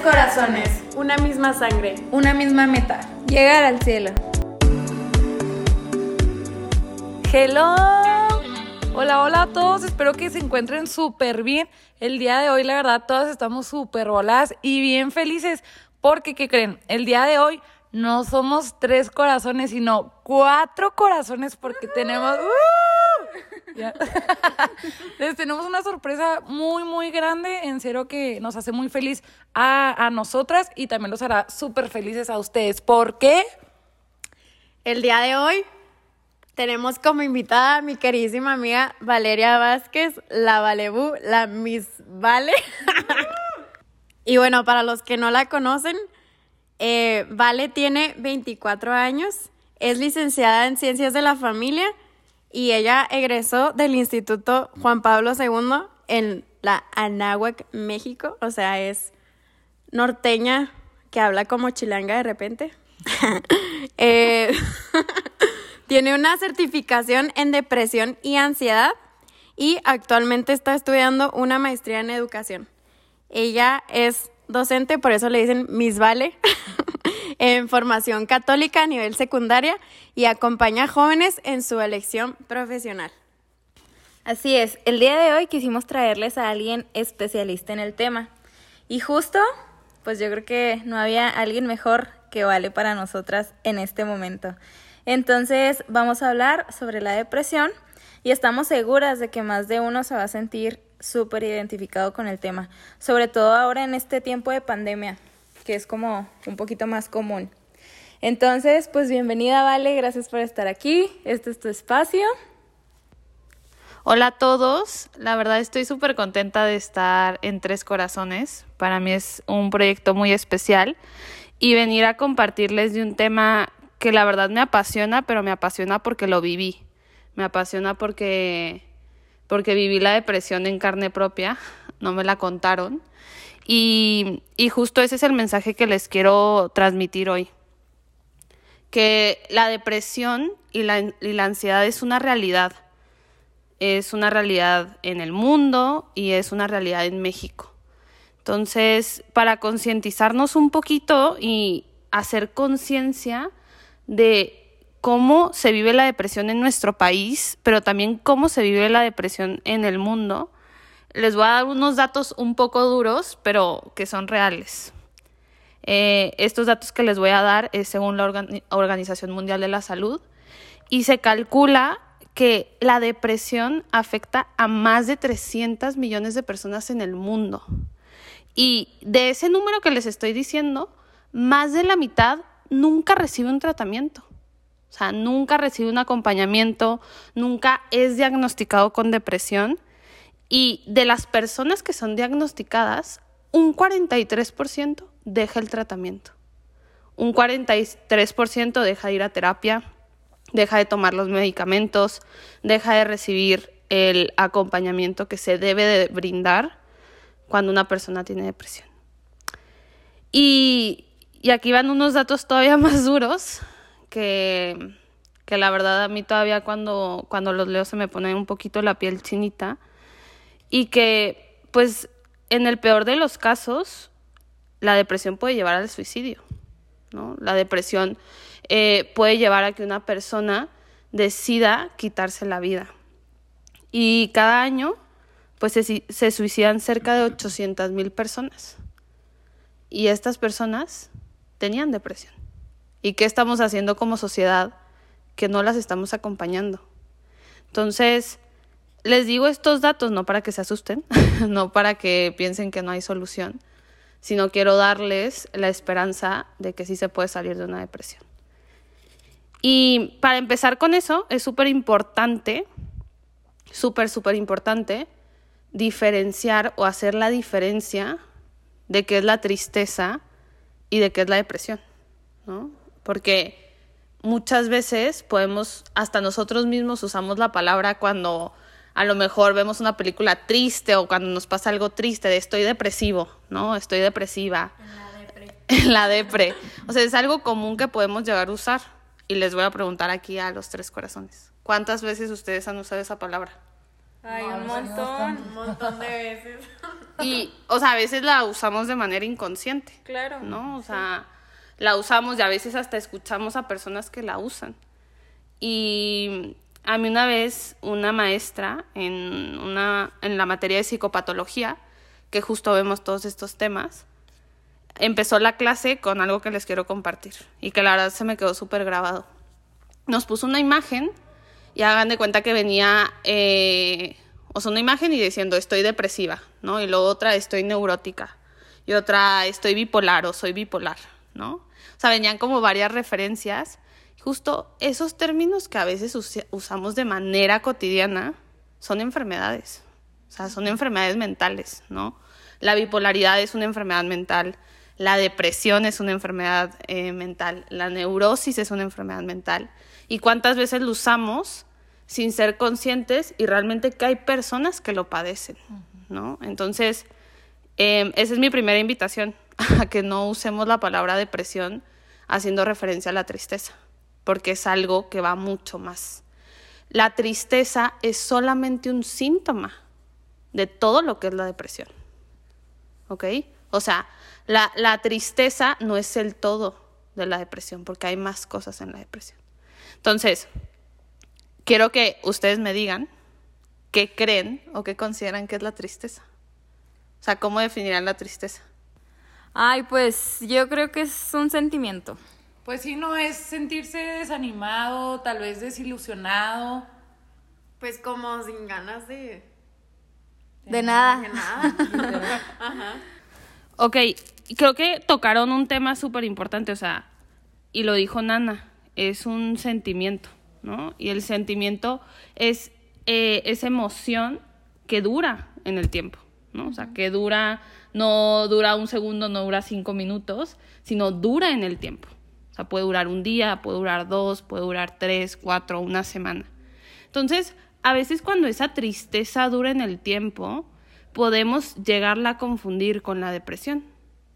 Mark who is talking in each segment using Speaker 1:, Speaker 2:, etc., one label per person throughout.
Speaker 1: corazones,
Speaker 2: una misma sangre,
Speaker 1: una misma meta.
Speaker 3: Llegar al cielo.
Speaker 4: Hello. Hola, hola a todos. Espero que se encuentren súper bien. El día de hoy, la verdad, todas estamos súper voladas y bien felices. Porque, ¿qué creen? El día de hoy no somos tres corazones, sino cuatro corazones porque tenemos... ¡Uh! Les tenemos una sorpresa muy, muy grande. En serio que nos hace muy feliz a, a nosotras y también los hará súper felices a ustedes. ¿Por qué?
Speaker 2: El día de hoy tenemos como invitada a mi queridísima amiga Valeria Vázquez, la Valebú, la Miss Vale. y bueno, para los que no la conocen, eh, Vale tiene 24 años, es licenciada en Ciencias de la Familia y ella egresó del Instituto Juan Pablo II en la Anáhuac, México. O sea, es norteña que habla como chilanga de repente. eh, tiene una certificación en depresión y ansiedad y actualmente está estudiando una maestría en educación. Ella es docente, por eso le dicen Miss Vale, en formación católica a nivel secundaria y acompaña a jóvenes en su elección profesional.
Speaker 3: Así es, el día de hoy quisimos traerles a alguien especialista en el tema. Y justo, pues yo creo que no había alguien mejor que Vale para nosotras en este momento. Entonces vamos a hablar sobre la depresión y estamos seguras de que más de uno se va a sentir súper identificado con el tema, sobre todo ahora en este tiempo de pandemia, que es como un poquito más común. Entonces, pues bienvenida Vale, gracias por estar aquí, este es tu espacio.
Speaker 5: Hola a todos, la verdad estoy súper contenta de estar en Tres Corazones, para mí es un proyecto muy especial y venir a compartirles de un tema que la verdad me apasiona, pero me apasiona porque lo viví. Me apasiona porque, porque viví la depresión en carne propia, no me la contaron. Y, justo ese es el mensaje que les quiero transmitir hoy. Que la depresión y la, y la ansiedad es una realidad. Es una realidad en el mundo y es una realidad en México. Entonces, para concientizarnos un poquito y hacer conciencia, de cómo se vive la depresión en nuestro país, pero también cómo se vive la depresión en el mundo. Les voy a dar unos datos un poco duros, pero que son reales. Eh, estos datos que les voy a dar es según la Organización Mundial de la Salud y se calcula que la depresión afecta a más de 300 millones de personas en el mundo. Y de ese número que les estoy diciendo, más de la mitad nunca recibe un tratamiento. O sea, nunca recibe un acompañamiento, nunca es diagnosticado con depresión. Y de las personas que son diagnosticadas, un 43% deja el tratamiento. Un 43% deja de ir a terapia, deja de tomar los medicamentos, deja de recibir el acompañamiento que se debe de brindar cuando una persona tiene depresión. Y y aquí van unos datos todavía más duros que, que la verdad a mí todavía cuando, cuando los leo se me pone un poquito la piel chinita y que pues en el peor de los casos la depresión puede llevar al suicidio, ¿no? La depresión eh, puede llevar a que una persona decida quitarse la vida. Y cada año pues se, se suicidan cerca de 800 mil personas. Y estas personas tenían depresión. ¿Y qué estamos haciendo como sociedad que no las estamos acompañando? Entonces, les digo estos datos no para que se asusten, no para que piensen que no hay solución, sino quiero darles la esperanza de que sí se puede salir de una depresión. Y para empezar con eso, es súper importante, súper, súper importante, diferenciar o hacer la diferencia de qué es la tristeza y de qué es la depresión, ¿no? Porque muchas veces podemos, hasta nosotros mismos usamos la palabra cuando a lo mejor vemos una película triste o cuando nos pasa algo triste de estoy depresivo, ¿no? Estoy depresiva. En la depre. En la depre. O sea, es algo común que podemos llegar a usar. Y les voy a preguntar aquí a los tres corazones. ¿Cuántas veces ustedes han usado esa palabra?
Speaker 2: Ay, un montón, un montón de veces.
Speaker 5: Y, o sea, a veces la usamos de manera inconsciente.
Speaker 3: Claro.
Speaker 5: ¿No? O sea, la usamos y a veces hasta escuchamos a personas que la usan. Y a mí una vez una maestra en, una, en la materia de psicopatología, que justo vemos todos estos temas, empezó la clase con algo que les quiero compartir y que la verdad se me quedó súper grabado. Nos puso una imagen y hagan de cuenta que venía, eh, o sea, una imagen y diciendo estoy depresiva, ¿no? Y luego otra estoy neurótica y otra estoy bipolar o soy bipolar, ¿no? O sea, venían como varias referencias. Justo esos términos que a veces usamos de manera cotidiana son enfermedades, o sea, son enfermedades mentales, ¿no? La bipolaridad es una enfermedad mental, la depresión es una enfermedad eh, mental, la neurosis es una enfermedad mental. ¿Y cuántas veces lo usamos sin ser conscientes y realmente que hay personas que lo padecen, ¿no? Entonces, em, esa es mi primera invitación, a que no usemos la palabra depresión haciendo referencia a la tristeza, porque es algo que va mucho más. La tristeza es solamente un síntoma de todo lo que es la depresión. ¿Ok? O sea, la, la tristeza no es el todo de la depresión, porque hay más cosas en la depresión. Entonces, quiero que ustedes me digan qué creen o qué consideran que es la tristeza. O sea, ¿cómo definirán la tristeza?
Speaker 3: Ay, pues yo creo que es un sentimiento.
Speaker 4: Pues sí, no es sentirse desanimado, tal vez desilusionado.
Speaker 2: Pues como sin ganas de...
Speaker 3: De nada.
Speaker 2: De nada. Ajá.
Speaker 5: Ok, creo que tocaron un tema súper importante, o sea, y lo dijo Nana, es un sentimiento, ¿no? Y el sentimiento es eh, esa emoción que dura en el tiempo, ¿no? O sea, que dura, no dura un segundo, no dura cinco minutos, sino dura en el tiempo. O sea, puede durar un día, puede durar dos, puede durar tres, cuatro, una semana. Entonces, a veces cuando esa tristeza dura en el tiempo, podemos llegarla a confundir con la depresión.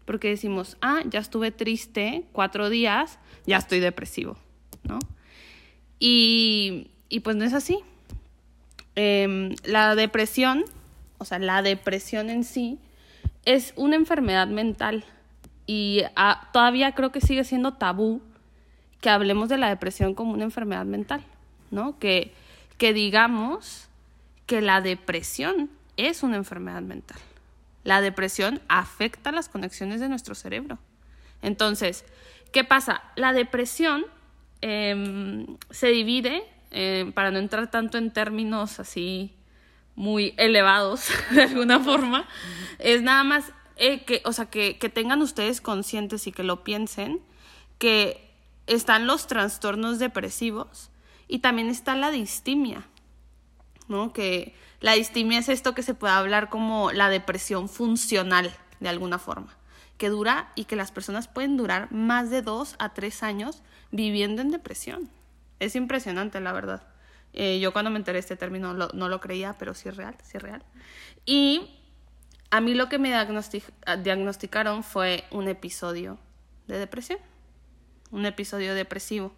Speaker 5: Porque decimos, ah, ya estuve triste cuatro días, ya estoy depresivo, ¿no? Y, y pues no es así. Em, la depresión, o sea, la depresión en sí, es una enfermedad mental. Y ah, todavía creo que sigue siendo tabú que hablemos de la depresión como una enfermedad mental, ¿no? Que, que digamos que la depresión es una enfermedad mental. La depresión afecta las conexiones de nuestro cerebro. Entonces, ¿qué pasa? La depresión em, se divide, em, para no entrar tanto en términos así muy elevados de alguna forma, es nada más eh, que, o sea, que, que tengan ustedes conscientes y que lo piensen, que están los trastornos depresivos y también está la distimia, ¿no? Que la distimia es esto que se puede hablar como la depresión funcional, de alguna forma, que dura y que las personas pueden durar más de dos a tres años viviendo en depresión. Es impresionante, la verdad. Eh, yo cuando me enteré de este término no lo creía, pero sí es real, sí es real. Y a mí lo que me diagnosticaron fue un episodio de depresión, un episodio depresivo.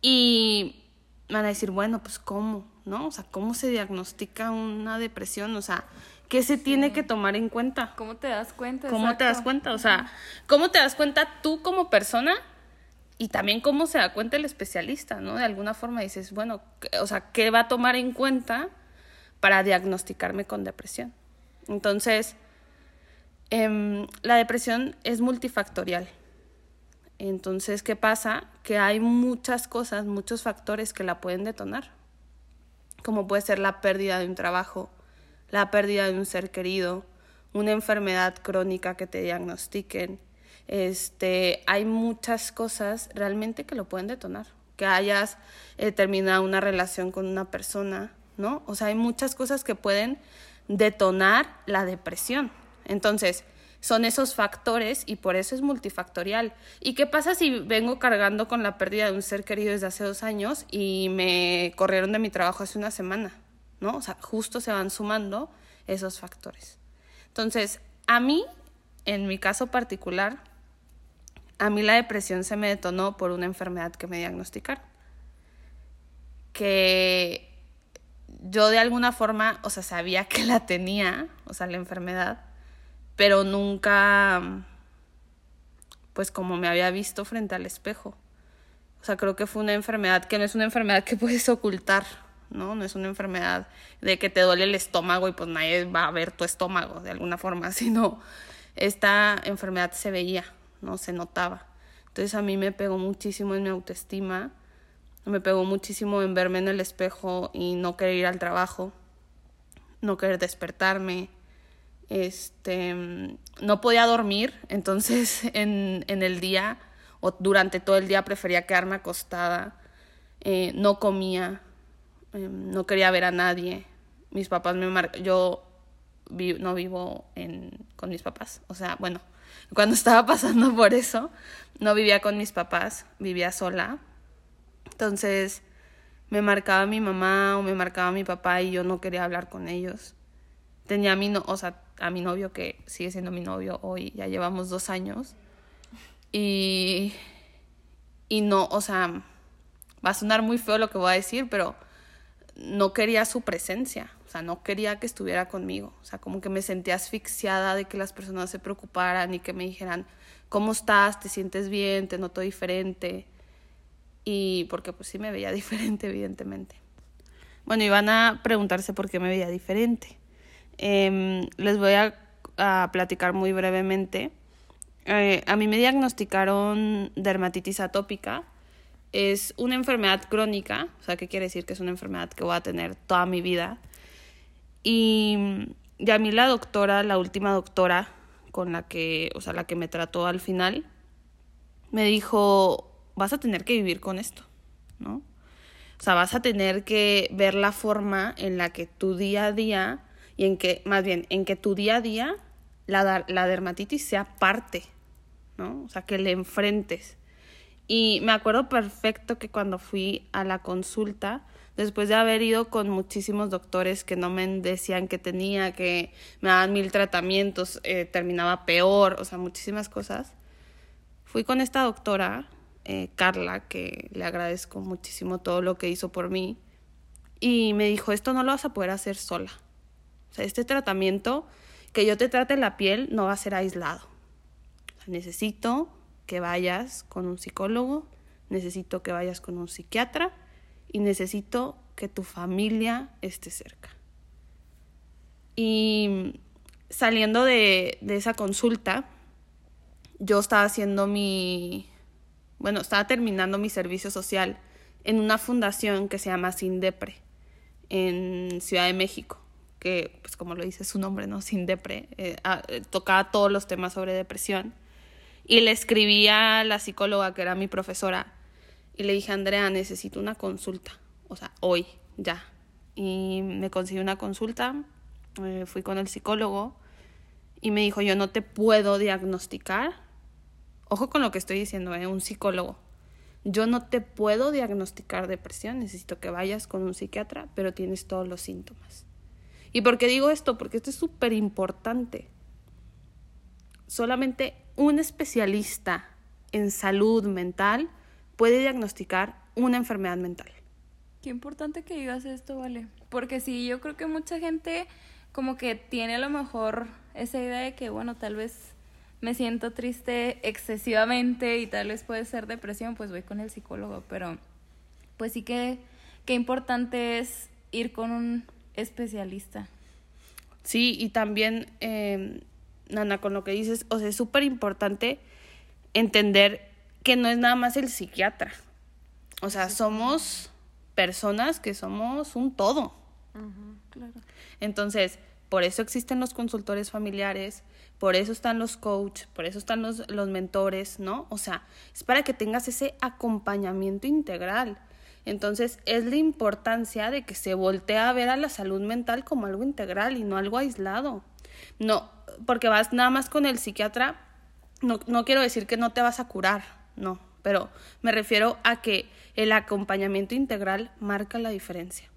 Speaker 5: Y van a decir, bueno, pues ¿cómo? ¿No? O sea, ¿cómo se diagnostica una depresión? O sea, ¿qué se tiene que tomar en cuenta?
Speaker 3: ¿Cómo te das cuenta?
Speaker 5: ¿Cómo te das cuenta? O sea, ¿cómo te das cuenta tú como persona? Y también cómo se da cuenta el especialista, ¿no? De alguna forma dices, bueno, o sea, ¿qué va a tomar en cuenta para diagnosticarme con depresión? Entonces, eh, la depresión es multifactorial. Entonces, ¿qué pasa? Que hay muchas cosas, muchos factores que la pueden detonar, como puede ser la pérdida de un trabajo, la pérdida de un ser querido, una enfermedad crónica que te diagnostiquen. Este, hay muchas cosas realmente que lo pueden detonar. Que hayas eh, terminado una relación con una persona, ¿no? O sea, hay muchas cosas que pueden detonar la depresión. Entonces, son esos factores y por eso es multifactorial. ¿Y qué pasa si vengo cargando con la pérdida de un ser querido desde hace dos años y me corrieron de mi trabajo hace una semana? ¿No? O sea, justo se van sumando esos factores. Entonces, a mí, en mi caso particular, a mí la depresión se me detonó por una enfermedad que me diagnosticaron. Que yo de alguna forma, o sea, sabía que la tenía, o sea, la enfermedad, pero nunca, pues como me había visto frente al espejo. O sea, creo que fue una enfermedad que no es una enfermedad que puedes ocultar, ¿no? No es una enfermedad de que te duele el estómago y pues nadie va a ver tu estómago de alguna forma, sino esta enfermedad se veía, ¿no? Se notaba. Entonces a mí me pegó muchísimo en mi autoestima, me pegó muchísimo en verme en el espejo y no querer ir al trabajo, no querer despertarme, este, no podía dormir, entonces en, en el día o durante todo el día prefería quedarme acostada, eh, no comía, eh, no quería ver a nadie. Mis papás me mar yo no vivo en, con mis papás, o sea, bueno, cuando estaba pasando por eso, no vivía con mis papás, vivía sola. Entonces me marcaba mi mamá o me marcaba mi papá y yo no quería hablar con ellos. Tenía a mi, no o sea, a mi novio que sigue siendo mi novio hoy, ya llevamos dos años. Y, y no, o sea, va a sonar muy feo lo que voy a decir, pero no quería su presencia, o sea, no quería que estuviera conmigo, o sea, como que me sentía asfixiada de que las personas se preocuparan y que me dijeran, ¿cómo estás? ¿Te sientes bien? ¿Te noto diferente? Y porque pues sí me veía diferente, evidentemente. Bueno, y van a preguntarse por qué me veía diferente. Eh, les voy a, a platicar muy brevemente eh, a mí me diagnosticaron dermatitis atópica. Es una enfermedad crónica, o sea, ¿qué quiere decir? Que es una enfermedad que voy a tener toda mi vida. Y, y a mí la doctora, la última doctora con la que, o sea, la que me trató al final, me dijo, vas a tener que vivir con esto, ¿no? O sea, vas a tener que ver la forma en la que tu día a día, y en que, más bien, en que tu día a día la, la dermatitis sea parte ¿no? O sea, que le enfrentes. Y me acuerdo perfecto que cuando fui a la consulta, después de haber ido con muchísimos doctores que no me decían que tenía, que me daban mil tratamientos, eh, terminaba peor, o sea, muchísimas cosas, fui con esta doctora, eh, Carla, que le agradezco muchísimo todo lo que hizo por mí, y me dijo, esto no lo vas a poder hacer sola. O sea, este tratamiento, que yo te trate la piel, no va a ser aislado necesito que vayas con un psicólogo, necesito que vayas con un psiquiatra y necesito que tu familia esté cerca. Y saliendo de, de esa consulta, yo estaba haciendo mi, bueno, estaba terminando mi servicio social en una fundación que se llama Sindepre, en Ciudad de México, que, pues como lo dice su nombre, ¿no? Sindepre, eh, ah, eh, tocaba todos los temas sobre depresión. Y le escribí a la psicóloga que era mi profesora y le dije, Andrea, necesito una consulta, o sea, hoy, ya. Y me consiguió una consulta, eh, fui con el psicólogo y me dijo, yo no te puedo diagnosticar, ojo con lo que estoy diciendo, ¿eh? un psicólogo, yo no te puedo diagnosticar depresión, necesito que vayas con un psiquiatra, pero tienes todos los síntomas. ¿Y por qué digo esto? Porque esto es súper importante. Solamente un especialista en salud mental puede diagnosticar una enfermedad mental.
Speaker 3: Qué importante que digas esto, vale. Porque sí, yo creo que mucha gente como que tiene a lo mejor esa idea de que, bueno, tal vez me siento triste excesivamente y tal vez puede ser depresión, pues voy con el psicólogo, pero pues sí que qué importante es ir con un especialista.
Speaker 5: Sí, y también eh, Nana, con lo que dices, o sea, es súper importante entender que no es nada más el psiquiatra. O sea, somos personas que somos un todo.
Speaker 3: claro.
Speaker 5: Entonces, por eso existen los consultores familiares, por eso están los coaches, por eso están los, los mentores, ¿no? O sea, es para que tengas ese acompañamiento integral. Entonces, es la importancia de que se voltee a ver a la salud mental como algo integral y no algo aislado. No, porque vas nada más con el psiquiatra, no, no quiero decir que no te vas a curar, no, pero me refiero a que el acompañamiento integral marca la diferencia.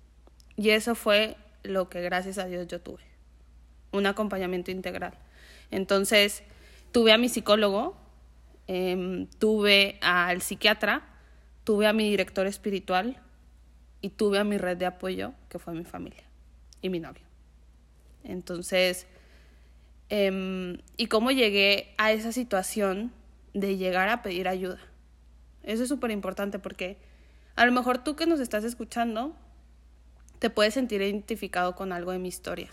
Speaker 5: Y eso fue lo que gracias a Dios yo tuve, un acompañamiento integral. Entonces, tuve a mi psicólogo, eh, tuve al psiquiatra, tuve a mi director espiritual, y tuve a mi red de apoyo, que fue mi familia y mi novio. Entonces, em, ¿y cómo llegué a esa situación de llegar a pedir ayuda? Eso es súper importante porque a lo mejor tú que nos estás escuchando te puedes sentir identificado con algo de mi historia.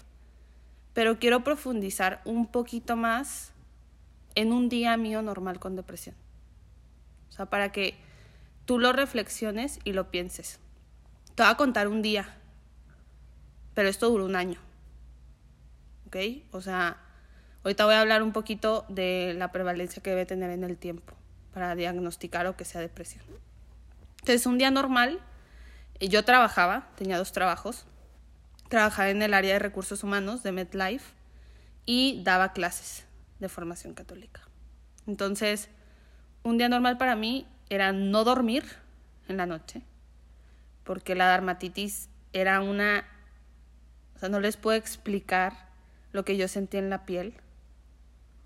Speaker 5: Pero quiero profundizar un poquito más en un día mío normal con depresión. O sea, para que tú lo reflexiones y lo pienses. Te voy a contar un día, pero esto duró un año. ¿Ok? O sea, ahorita voy a hablar un poquito de la prevalencia que debe tener en el tiempo para diagnosticar o que sea depresión. Entonces, un día normal, yo trabajaba, tenía dos trabajos. Trabajaba en el área de recursos humanos de MedLife y daba clases de formación católica. Entonces, un día normal para mí era no dormir en la noche, porque la dermatitis era una, o sea, no les puedo explicar lo que yo sentía en la piel.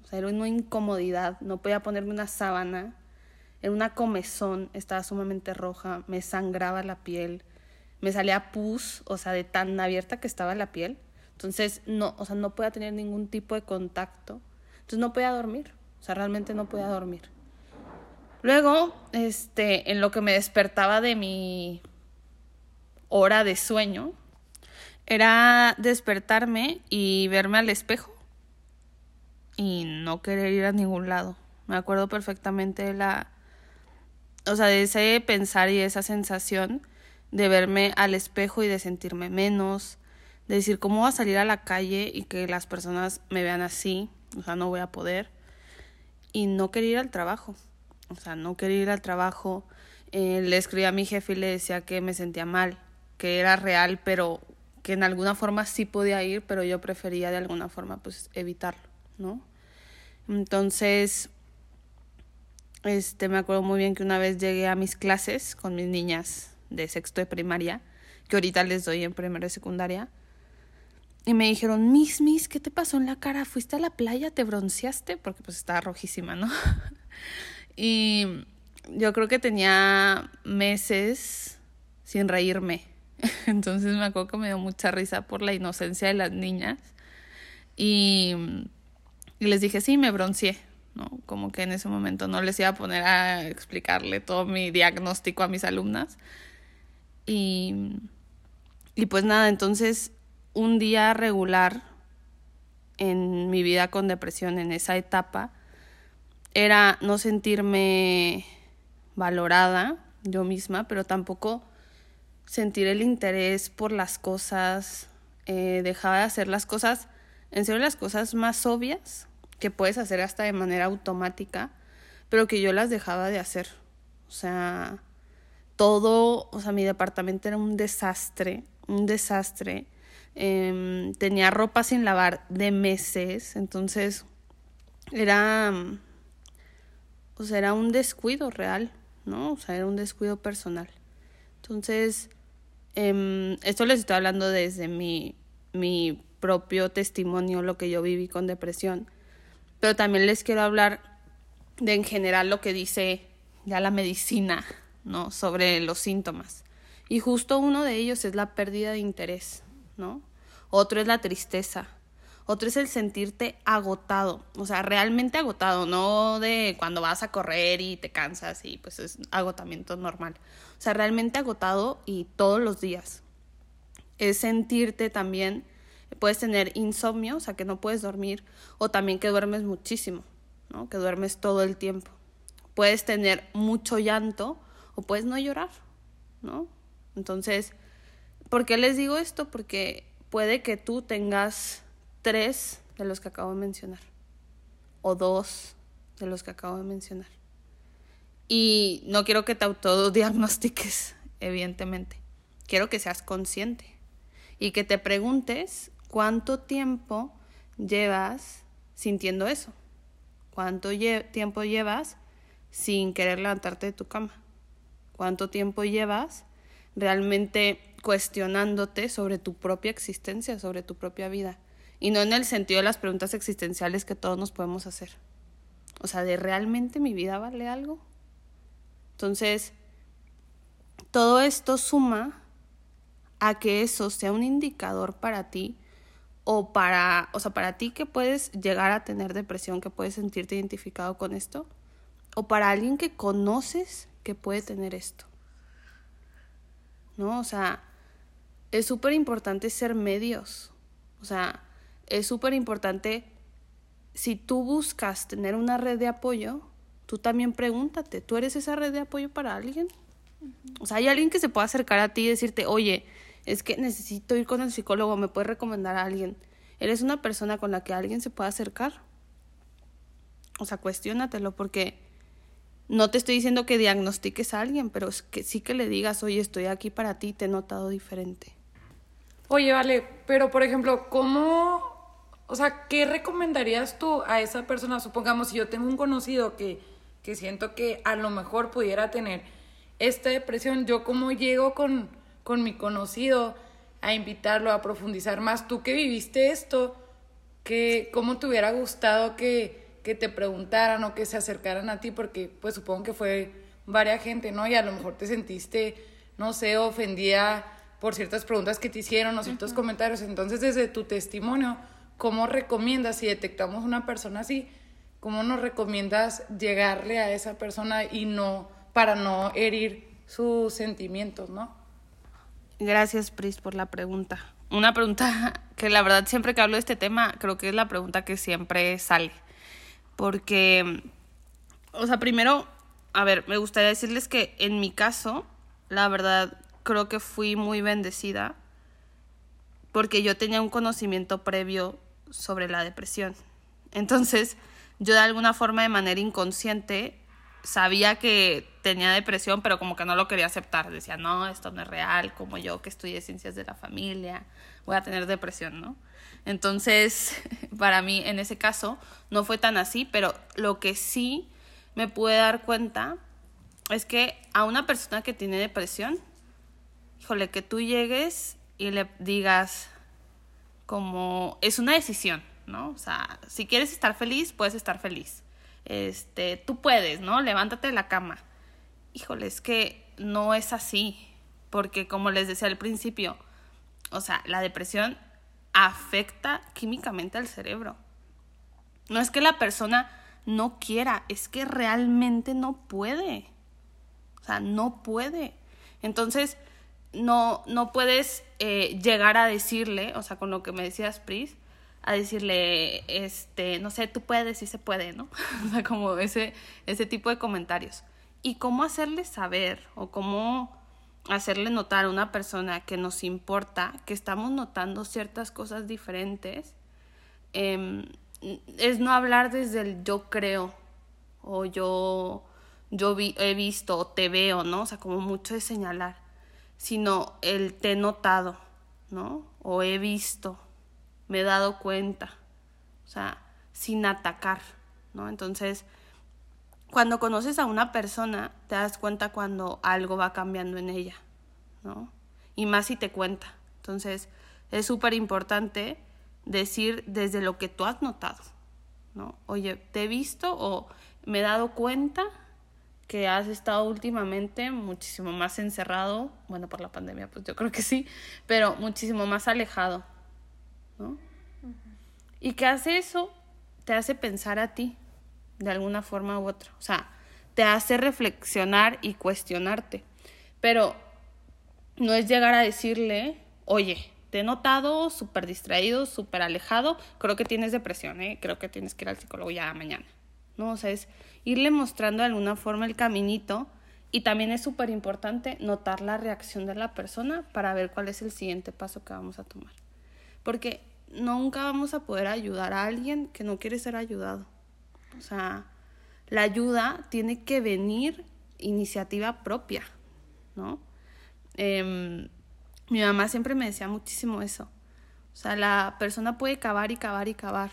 Speaker 5: O sea, era una incomodidad, no podía ponerme una sábana, era una comezón, estaba sumamente roja, me sangraba la piel, me salía pus, o sea, de tan abierta que estaba la piel. Entonces, no, o sea, no podía tener ningún tipo de contacto. Entonces no podía dormir, o sea, realmente no podía dormir. Luego, este, en lo que me despertaba de mi hora de sueño, era despertarme y verme al espejo y no querer ir a ningún lado. Me acuerdo perfectamente de la, o sea, de ese pensar y esa sensación de verme al espejo y de sentirme menos, de decir cómo voy a salir a la calle y que las personas me vean así, o sea, no voy a poder, y no querer ir al trabajo, o sea, no querer ir al trabajo. Eh, le escribí a mi jefe y le decía que me sentía mal, que era real, pero que en alguna forma sí podía ir, pero yo prefería de alguna forma pues evitarlo, ¿no? Entonces, este, me acuerdo muy bien que una vez llegué a mis clases con mis niñas de sexto de primaria, que ahorita les doy en primero de secundaria, y me dijeron, Miss, Miss, ¿qué te pasó en la cara? ¿Fuiste a la playa? ¿Te bronceaste? Porque pues estaba rojísima, ¿no? y yo creo que tenía meses sin reírme. Entonces me acuerdo que me dio mucha risa por la inocencia de las niñas. Y, y les dije, sí, me bronceé. ¿no? Como que en ese momento no les iba a poner a explicarle todo mi diagnóstico a mis alumnas. Y, y pues nada, entonces un día regular en mi vida con depresión en esa etapa era no sentirme valorada yo misma, pero tampoco sentir el interés por las cosas, eh, dejaba de hacer las cosas, en serio las cosas más obvias que puedes hacer hasta de manera automática, pero que yo las dejaba de hacer. O sea, todo, o sea, mi departamento era un desastre, un desastre. Em, tenía ropa sin lavar de meses, entonces era, o sea, era un descuido real, ¿no? O sea, era un descuido personal. Entonces, eh, esto les estoy hablando desde mi, mi propio testimonio, lo que yo viví con depresión, pero también les quiero hablar de en general lo que dice ya la medicina, Sobre los síntomas. Y justo uno de ellos es la pérdida de interés, ¿no? Otro es la tristeza. Otro es el sentirte agotado, o sea, realmente agotado, no de cuando vas a correr y te cansas y pues es agotamiento normal. O sea, realmente agotado y todos los días. Es sentirte también, puedes tener insomnio, o sea, que no puedes dormir, o también que duermes muchísimo, ¿no? Que duermes todo el tiempo. Puedes tener mucho llanto o puedes no llorar, ¿no? Entonces, ¿por qué les digo esto? Porque puede que tú tengas tres de los que acabo de mencionar o dos de los que acabo de mencionar. Y no quiero que te autodiagnostiques, evidentemente. Quiero que seas consciente y que te preguntes cuánto tiempo llevas sintiendo eso. ¿Cuánto tiempo llevas sin querer levantarte de tu cama? ¿Cuánto tiempo llevas realmente cuestionándote sobre tu propia existencia, sobre tu propia vida? Y no en el sentido de las preguntas existenciales que todos nos podemos hacer. O sea, de realmente mi vida vale algo. Entonces, todo esto suma a que eso sea un indicador para ti o para, o sea, para ti que puedes llegar a tener depresión, que puedes sentirte identificado con esto, o para alguien que conoces que puede tener esto. ¿No? O sea, es súper importante ser medios. O sea, es súper importante, si tú buscas tener una red de apoyo, tú también pregúntate, ¿tú eres esa red de apoyo para alguien? O sea, hay alguien que se pueda acercar a ti y decirte, oye, es que necesito ir con el psicólogo, me puedes recomendar a alguien. ¿Eres una persona con la que alguien se pueda acercar? O sea, cuestiónatelo porque no te estoy diciendo que diagnostiques a alguien, pero es que sí que le digas, oye, estoy aquí para ti, te he notado diferente.
Speaker 4: Oye, vale, pero por ejemplo, ¿cómo, o sea, qué recomendarías tú a esa persona? Supongamos, si yo tengo un conocido que, que siento que a lo mejor pudiera tener esta depresión, ¿yo cómo llego con, con mi conocido a invitarlo a profundizar más. Tú que viviste esto, que, ¿cómo te hubiera gustado que, que te preguntaran o que se acercaran a ti? Porque pues supongo que fue varia gente, ¿no? Y a lo mejor te sentiste, no sé, ofendida por ciertas preguntas que te hicieron o ciertos comentarios. Entonces, desde tu testimonio, ¿cómo recomiendas si detectamos una persona así? ¿Cómo nos recomiendas llegarle a esa persona y no, para no herir sus sentimientos, ¿no?
Speaker 5: Gracias, Pris, por la pregunta. Una pregunta que la verdad siempre que hablo de este tema, creo que es la pregunta que siempre sale. Porque, o sea, primero, a ver, me gustaría decirles que en mi caso, la verdad, creo que fui muy bendecida porque yo tenía un conocimiento previo sobre la depresión. Entonces, yo de alguna forma, de manera inconsciente, sabía que tenía depresión, pero como que no lo quería aceptar. Decía, no, esto no es real, como yo que estudié ciencias de la familia, voy a tener depresión, ¿no? Entonces, para mí, en ese caso, no fue tan así, pero lo que sí me pude dar cuenta es que a una persona que tiene depresión, híjole, que tú llegues y le digas como, es una decisión, ¿no? O sea, si quieres estar feliz, puedes estar feliz este, tú puedes, ¿no? Levántate de la cama. Híjole, es que no es así, porque como les decía al principio, o sea, la depresión afecta químicamente al cerebro. No es que la persona no quiera, es que realmente no puede. O sea, no puede. Entonces, no, no puedes eh, llegar a decirle, o sea, con lo que me decías, Pris, a decirle, este, no sé, tú puedes y se puede, ¿no? o sea, como ese, ese tipo de comentarios. Y cómo hacerle saber o cómo hacerle notar a una persona que nos importa, que estamos notando ciertas cosas diferentes, em, es no hablar desde el yo creo o yo, yo he visto o te veo, ¿no? O sea, como mucho de señalar, sino el te he notado, ¿no? O he visto me he dado cuenta, o sea, sin atacar, ¿no? Entonces, cuando conoces a una persona, te das cuenta cuando algo va cambiando en ella, ¿no? Y más si te cuenta. Entonces, es súper importante decir desde lo que tú has notado, ¿no? Oye, te he visto o me he dado cuenta que has estado últimamente muchísimo más encerrado, bueno, por la pandemia, pues yo creo que sí, pero muchísimo más alejado, ¿no? Y que hace eso, te hace pensar a ti, de alguna forma u otra. O sea, te hace reflexionar y cuestionarte. Pero no es llegar a decirle, oye, te he notado súper distraído, súper alejado, creo que tienes depresión, ¿eh? creo que tienes que ir al psicólogo ya mañana. ¿No? O sea, es irle mostrando de alguna forma el caminito y también es súper importante notar la reacción de la persona para ver cuál es el siguiente paso que vamos a tomar. Porque nunca vamos a poder ayudar a alguien que no quiere ser ayudado. O sea, la ayuda tiene que venir iniciativa propia, ¿no? Em, mi mamá siempre me decía muchísimo eso. O sea, la persona puede cavar y cavar y cavar.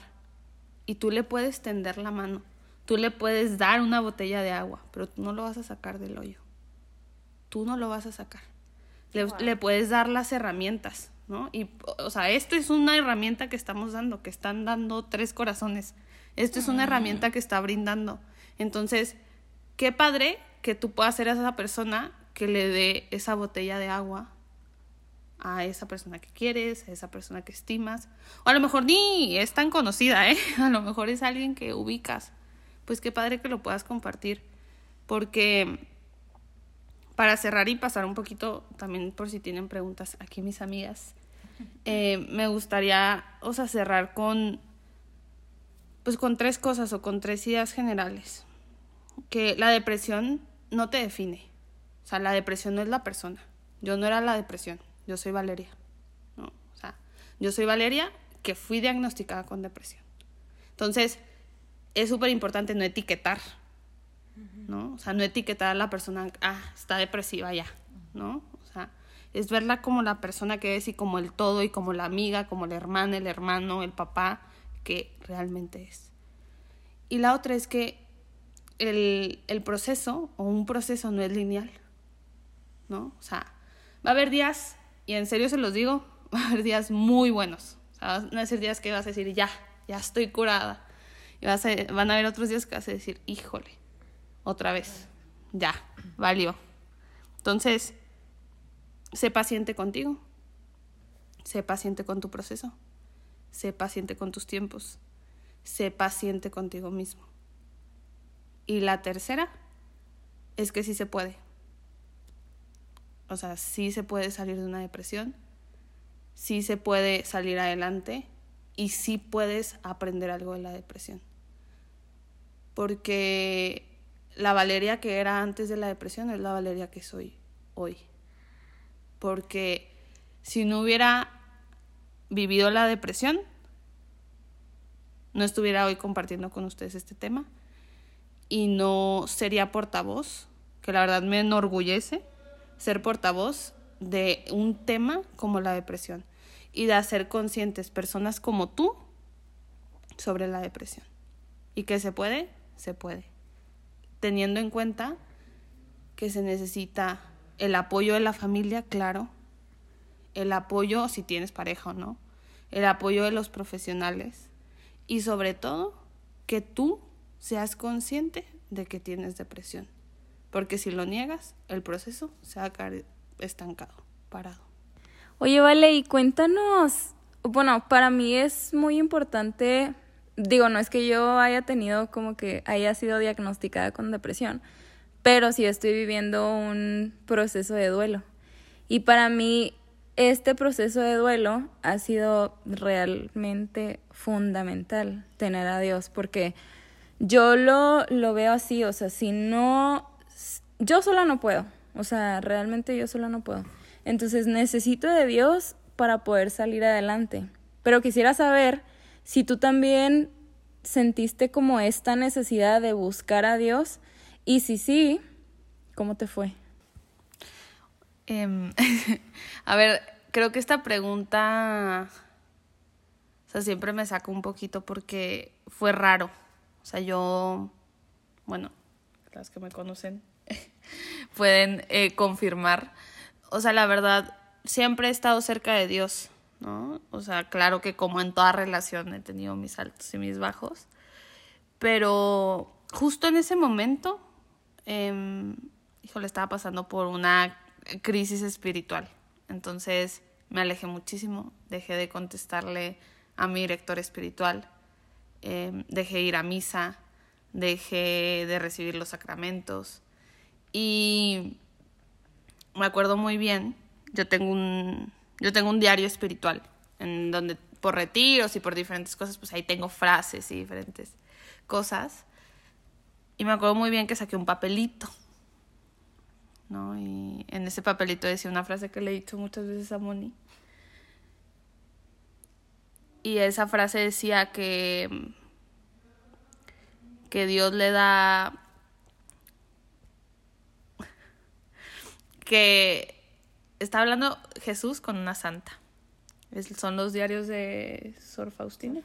Speaker 5: Y tú le puedes tender la mano. Tú le puedes dar una botella de agua, pero tú no lo vas a sacar del hoyo. Tú no lo vas a sacar. Le, le puedes dar las herramientas, ¿no? Y, o sea, esto es una herramienta que estamos dando, que están dando tres corazones. Esto es una herramienta que está brindando. Entonces, qué padre que tú puedas ser esa persona que le dé esa botella de agua a esa persona que quieres, a esa persona que estimas. O a lo mejor ni es tan conocida, ¿eh? A lo mejor es alguien que ubicas. Pues qué padre que lo puedas compartir. Porque para cerrar y pasar un poquito, también por si tienen preguntas aquí mis amigas, eh, me gustaría, o sea, cerrar con, pues con tres cosas o con tres ideas generales. Que la depresión no te define. O sea, la depresión no es la persona. Yo no era la depresión, yo soy Valeria. ¿no? O sea, yo soy Valeria que fui diagnosticada con depresión. Entonces, es súper importante no etiquetar, ¿no? O sea, no etiquetar a la persona, ah, está depresiva ya, ¿no? O sea, es verla como la persona que es y como el todo y como la amiga, como la hermana, el hermano, el papá que realmente es. Y la otra es que el, el proceso o un proceso no es lineal, ¿no? O sea, va a haber días, y en serio se los digo, va a haber días muy buenos. O sea, van a ser días que vas a decir, ya, ya estoy curada. Y vas a, van a haber otros días que vas a decir, híjole, otra vez, ya, valió. Entonces, sé paciente contigo, sé paciente con tu proceso, sé paciente con tus tiempos, sé paciente contigo mismo. Y la tercera es que sí se puede. O sea, sí se puede salir de una depresión, sí se puede salir adelante y sí puedes aprender algo de la depresión. Porque la Valeria que era antes de la depresión es la Valeria que soy hoy. Porque si no hubiera vivido la depresión, no estuviera hoy compartiendo con ustedes este tema y no sería portavoz, que la verdad me enorgullece ser portavoz de un tema como la depresión y de hacer conscientes personas como tú sobre la depresión. Y que se puede, se puede. Teniendo en cuenta que se necesita el apoyo de la familia, claro, el apoyo si tienes pareja o no, el apoyo de los profesionales y sobre todo que tú seas consciente de que tienes depresión. Porque si lo niegas, el proceso se va a quedar estancado, parado.
Speaker 3: Oye, vale, y cuéntanos, bueno, para mí es muy importante, digo, no es que yo haya tenido como que haya sido diagnosticada con depresión, pero sí estoy viviendo un proceso de duelo. Y para mí este proceso de duelo ha sido realmente fundamental tener a Dios, porque yo lo, lo veo así, o sea, si no, yo sola no puedo, o sea, realmente yo sola no puedo. Entonces necesito de Dios para poder salir adelante. Pero quisiera saber si tú también sentiste como esta necesidad de buscar a Dios y si sí, ¿cómo te fue?
Speaker 5: Em, a ver, creo que esta pregunta, o sea, siempre me saca un poquito porque fue raro. O sea, yo, bueno, las que me conocen pueden eh, confirmar o sea, la verdad, siempre he estado cerca de Dios, ¿no? O sea, claro que como en toda relación he tenido mis altos y mis bajos, pero justo en ese momento, eh, híjole, estaba pasando por una crisis espiritual. Entonces me alejé muchísimo, dejé de contestarle a mi director espiritual, eh, dejé ir a misa, dejé de recibir los sacramentos y me acuerdo muy bien, yo tengo un, yo tengo un diario espiritual, en donde por retiros y por diferentes cosas, pues ahí tengo frases y diferentes cosas. Y me acuerdo muy bien que saqué un papelito, ¿no? Y en ese papelito decía una frase que le he dicho muchas veces a Moni. Y esa frase decía que, que Dios le da que está hablando Jesús con una santa. son los diarios de Sor Faustina.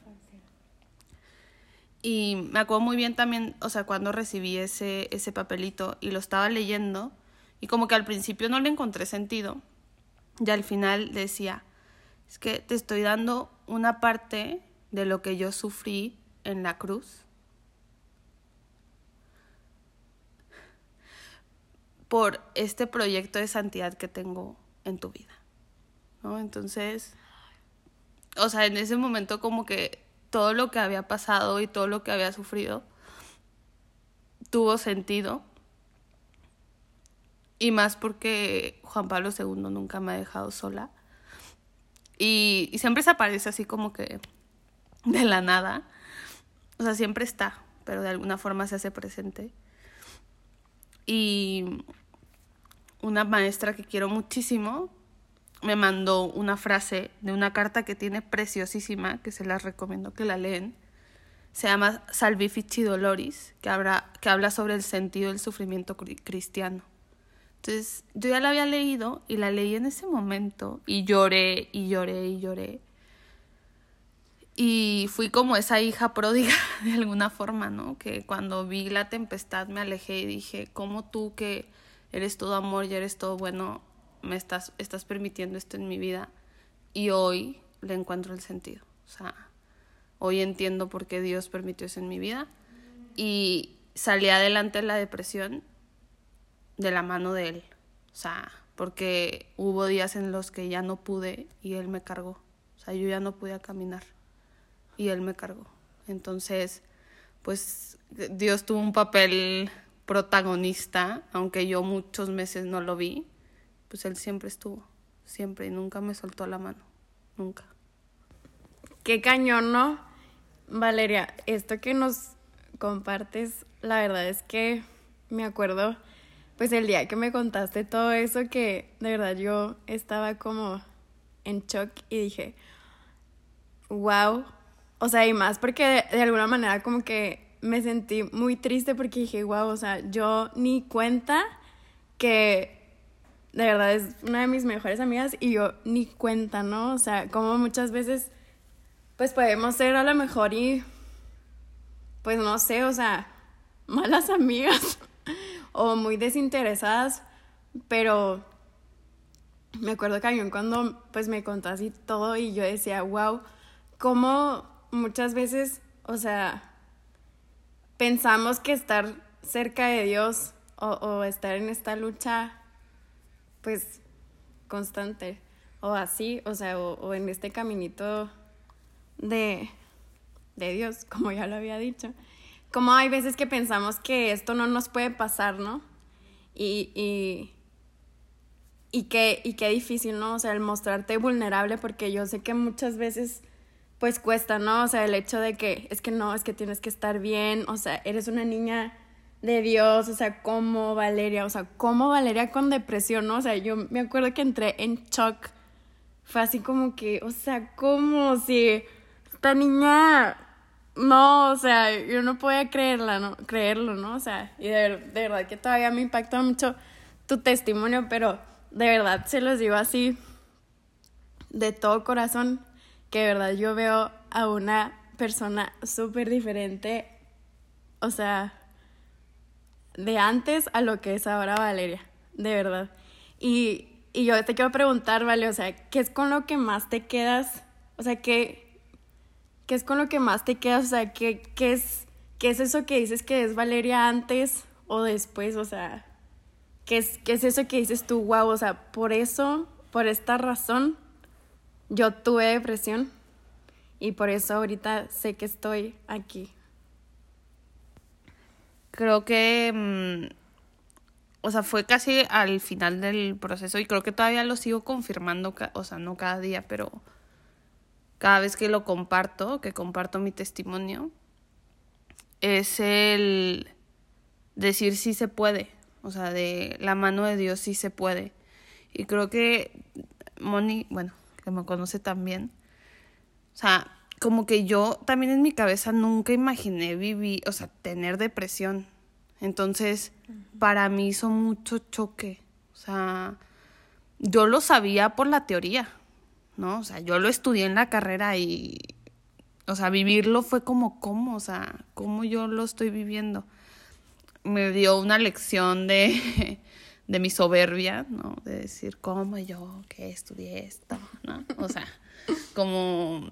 Speaker 5: Y me acuerdo muy bien también, o sea, cuando recibí ese, ese papelito y lo estaba leyendo, y como que al principio no le encontré sentido, y al final decía, es que te estoy dando una parte de lo que yo sufrí en la cruz por este proyecto de santidad que tengo en tu vida. ¿no? Entonces, o sea, en ese momento como que todo lo que había pasado y todo lo que había sufrido tuvo sentido. Y más porque Juan Pablo II nunca me ha dejado sola. Y, siempre se aparece así como que de la nada. O sea, siempre está, pero de alguna forma se hace presente. Y una maestra que quiero muchísimo me mandó una frase de una carta que tiene preciosísima, que se las recomiendo que la leen. Se llama Salvifici Doloris, que habla, que habla sobre el sentido del sufrimiento cristiano. Entonces, yo ya la había leído y la leí en ese momento y lloré y lloré y lloré. Y fui como esa hija pródiga de alguna forma, ¿no? Que cuando vi la tempestad me alejé y dije, ¿cómo tú que eres todo amor y eres todo bueno, me estás, estás permitiendo esto en mi vida? Y hoy le encuentro el sentido. O sea, hoy entiendo por qué Dios permitió eso en mi vida. Y salí adelante de la depresión de la mano de Él. O sea, porque hubo días en los que ya no pude y Él me cargó. O sea, yo ya no podía caminar y Él me cargó. Entonces, pues Dios tuvo un papel protagonista, aunque yo muchos meses no lo vi, pues Él siempre estuvo, siempre, y nunca me soltó la mano, nunca.
Speaker 2: Qué cañón, ¿no? Valeria, esto que nos compartes, la verdad es que me acuerdo, pues el día que me contaste todo eso, que de verdad yo estaba como en shock y dije, wow, o sea, y más porque de, alguna manera como que me sentí muy triste porque dije, wow, o sea, yo ni cuenta que de verdad es una de mis mejores amigas y yo ni cuenta, ¿no? O sea, como muchas veces pues podemos ser a lo mejor y pues no sé, o sea, malas amigas o muy desinteresadas, pero me acuerdo aún cuando pues me contó así todo y yo decía, wow, como muchas veces, o sea, pensamos que estar cerca de Dios o, o estar en esta lucha, pues, constante, o así, o sea, o, o en este caminito de, de Dios, como ya lo había dicho. Como hay veces que pensamos que esto no nos puede pasar, ¿no? Y, y, y, qué, y qué difícil, ¿no? O sea, el mostrarte vulnerable, porque yo sé que muchas veces pues cuesta, ¿no? O sea, el hecho de que es que no, es que tienes que estar bien, o sea, eres una niña de Dios, o sea, como Valeria, o sea, como Valeria con depresión, ¿no? O sea, yo me acuerdo que entré en shock, fue así como que, o sea, ¿cómo si esta niña, no, o sea, yo no podía creerla, ¿no? Creerlo, ¿no? O sea, y de, verdad que todavía me impacta mucho tu testimonio, pero de verdad se los digo así, de todo corazón, que de verdad yo veo a una persona súper diferente, o sea, de antes a lo que es ahora Valeria, de verdad. Y, y yo te quiero preguntar, Vale, o sea, ¿qué es con lo que más te quedas? O sea, ¿qué, qué es con lo que más te quedas? O sea, ¿qué, qué, es, ¿qué es eso que dices que es Valeria antes o después? O sea, ¿qué es, qué es eso que dices tú, wow? O sea, por eso, por esta razón, yo tuve depresión y por eso ahorita sé que estoy aquí.
Speaker 5: Creo que, mm, o sea, fue casi al final del proceso y creo que todavía lo sigo confirmando, o sea, no cada día, pero cada vez que lo comparto, que comparto mi testimonio, es el decir sí se puede, o sea, de la mano de Dios sí se puede. Y creo que Moni, bueno, que me conoce también, o sea, como que yo también en mi cabeza nunca imaginé vivir, o sea, tener depresión. Entonces, para mí hizo mucho choque. O sea, yo lo sabía por la teoría, ¿no? O sea, yo lo estudié en la carrera y, o sea, vivirlo fue como, ¿cómo? O sea, ¿cómo yo lo estoy viviendo? Me dio una lección de, de mi soberbia, ¿no? De decir, ¿cómo yo que estudié esto? ¿no? O sea, como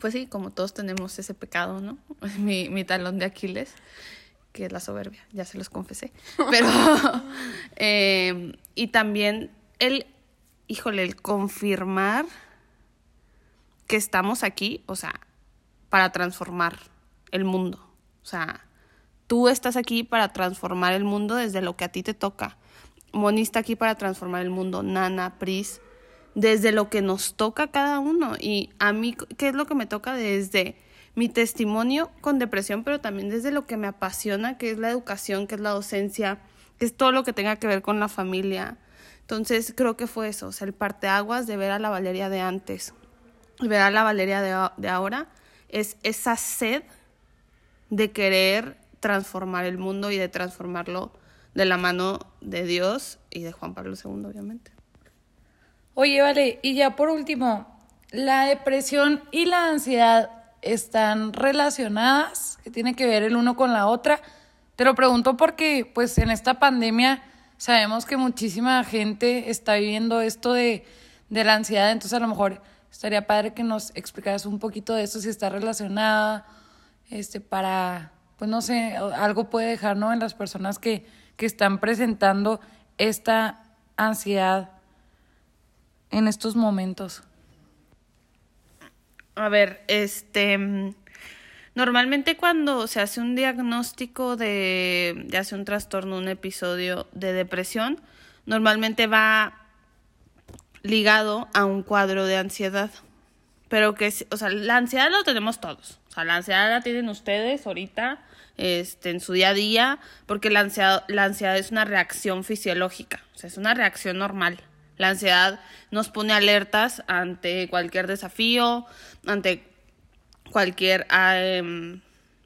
Speaker 5: pues sí, como todos tenemos ese pecado, ¿no? Mi, mi talón de Aquiles, que es la soberbia, ya se los confesé. Pero, eh, y también el híjole, el confirmar que estamos aquí, o sea, para transformar el mundo. O sea, tú estás aquí para transformar el mundo desde lo que a ti te toca. Moni está aquí para transformar el mundo, Nana, Pris, desde lo que nos toca cada uno. Y a mí, ¿qué es lo que me toca desde mi testimonio con depresión, pero también desde lo que me apasiona, que es la educación, que es la docencia, que es todo lo que tenga que ver con la familia. Entonces creo que fue eso, o sea, el parteaguas de ver a la Valeria de antes y ver a la Valeria de, ahora es esa sed de querer transformar el mundo y de transformarlo de la mano de Dios y de Juan Pablo II, obviamente.
Speaker 4: Oye, vale, y ya por último, ¿la depresión y la ansiedad están relacionadas? ¿Qué tiene que ver el uno con la otra? Te lo pregunto porque, pues, en esta pandemia sabemos que muchísima gente está viviendo esto de, de la ansiedad, entonces a lo mejor estaría padre que nos explicaras un poquito de esto, si está relacionada, este, para, pues no sé, algo puede dejar, ¿no? En las personas que, que están presentando esta ansiedad en estos momentos.
Speaker 5: A ver, este, normalmente cuando se hace un diagnóstico de, sea un trastorno, un episodio de depresión, normalmente va ligado a un cuadro de ansiedad. Pero que, o sea, la ansiedad lo tenemos todos. O sea, la ansiedad la tienen ustedes ahorita, este, en su día a día, porque la ansiedad, la ansiedad es una reacción fisiológica, o sea, es una reacción normal. La ansiedad nos pone alertas ante cualquier desafío, ante cualquier um,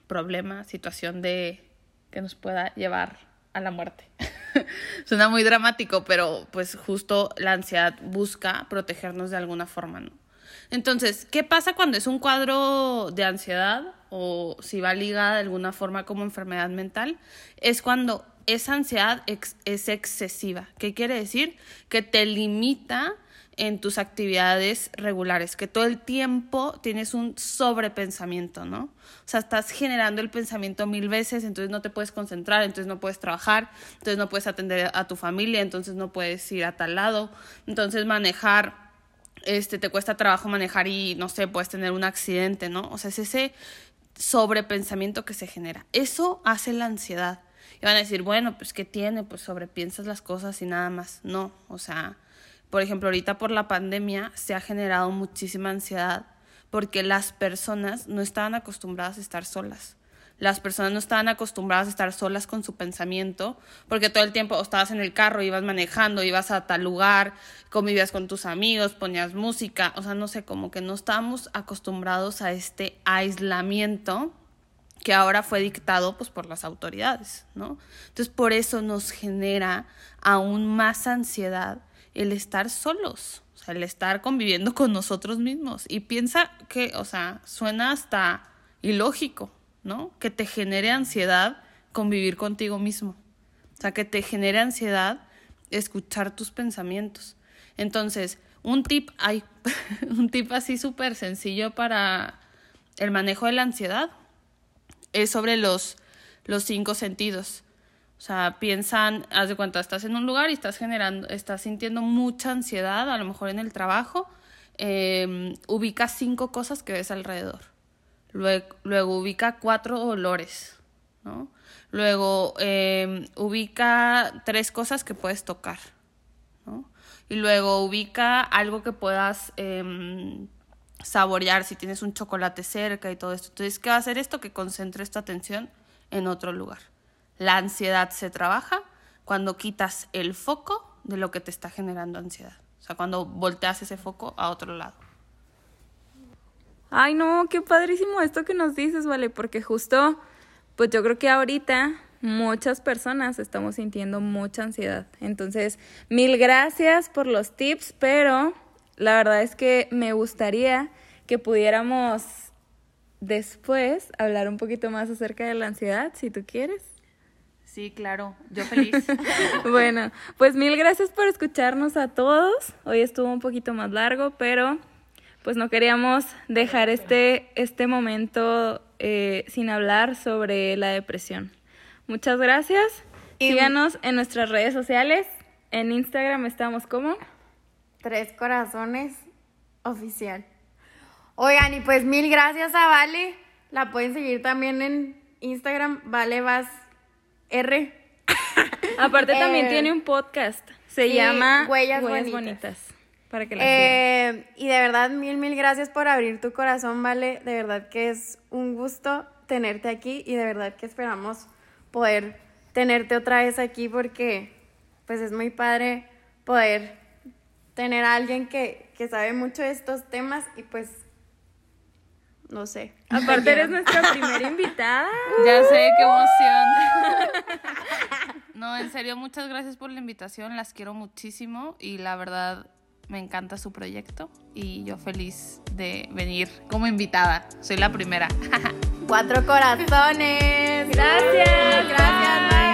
Speaker 5: problema, situación de que nos pueda llevar a la muerte. Suena muy dramático, pero pues justo la ansiedad busca protegernos de alguna forma, ¿no? Entonces, ¿qué pasa cuando es un cuadro de ansiedad o si va ligada de alguna forma como enfermedad mental? Es cuando esa ansiedad es excesiva. ¿Qué quiere decir? Que te limita en tus actividades regulares, que todo el tiempo tienes un sobrepensamiento, ¿no? O sea, estás generando el pensamiento mil veces, entonces no te puedes concentrar, entonces no puedes trabajar, entonces no puedes atender a tu familia, entonces no puedes ir a tal lado, entonces manejar, este, te cuesta trabajo manejar y, no sé, puedes tener un accidente, ¿no? O sea, es ese sobrepensamiento que se genera. Eso hace la ansiedad. Y van a decir, bueno, pues ¿qué tiene? Pues sobrepiensas las cosas y nada más. No, o sea, por ejemplo, ahorita por la pandemia se ha generado muchísima ansiedad porque las personas no estaban acostumbradas a estar solas. Las personas no estaban acostumbradas a estar solas con su pensamiento, porque todo el tiempo estabas en el carro, ibas manejando, ibas a tal lugar, convivías con tus amigos, ponías música, o sea, no sé, como que no estábamos acostumbrados a este aislamiento que ahora fue dictado pues por las autoridades, ¿no? Entonces por eso nos genera aún más ansiedad el estar solos, o sea, el estar conviviendo con nosotros mismos. Y piensa que, o sea, suena hasta ilógico, ¿no? Que te genere ansiedad convivir contigo mismo. O sea, que te genere ansiedad escuchar tus pensamientos. Entonces, un tip, hay un tip así súper sencillo para el manejo de la ansiedad es sobre los, los cinco sentidos. O sea, piensan, haz de cuenta, estás en un lugar y estás generando, estás sintiendo mucha ansiedad, a lo mejor en el trabajo, eh, ubica cinco cosas que ves alrededor. Luego, luego ubica cuatro olores, ¿no? Luego em, ubica tres cosas que puedes tocar, ¿no? Y luego ubica algo que puedas em, saborear, si tienes un chocolate cerca y todo esto. Entonces, ¿qué va a hacer esto? Que concentre esta atención en otro lugar. La ansiedad se trabaja cuando quitas el foco de lo que te está generando ansiedad. O sea, cuando volteas ese foco a otro lado.
Speaker 3: Ay, no, qué padrísimo esto que nos dices, vale, porque justo, pues yo creo que ahorita muchas personas estamos sintiendo mucha ansiedad. Entonces, mil gracias por los tips, pero la verdad es que me gustaría que pudiéramos después hablar un poquito más acerca de la ansiedad, si tú quieres.
Speaker 5: Sí, claro, yo feliz.
Speaker 3: bueno, pues mil gracias por escucharnos a todos. Hoy estuvo un poquito más largo, pero pues no queríamos dejar este, este momento eh, sin hablar sobre la depresión. Muchas gracias. Síganos en nuestras redes sociales. En Instagram estamos como
Speaker 2: Tres Corazones oficial. Oigan, y pues mil gracias a Vale. La pueden seguir también en Instagram, Vale Vas R.
Speaker 3: Aparte también
Speaker 2: Eh,
Speaker 3: tiene un podcast. Se
Speaker 2: sí,
Speaker 3: llama
Speaker 2: Huellas
Speaker 3: Bonitas.
Speaker 2: Bonitas.
Speaker 3: Para que la sigan.
Speaker 2: Eh, y de verdad, mil, mil gracias por abrir tu corazón, Vale. De verdad que es un gusto tenerte aquí y de verdad que esperamos poder tenerte otra vez aquí porque pues es muy padre poder tener a alguien que, que sabe mucho de estos temas y pues no sé.
Speaker 3: Aparte eres nuestra primera invitada.
Speaker 5: Ya sé, qué emoción. No, en serio, muchas gracias por la invitación, las quiero muchísimo y la verdad me encanta su proyecto y yo feliz de venir como invitada. Soy la primera.
Speaker 2: Cuatro corazones.
Speaker 3: Gracias.
Speaker 2: Gracias.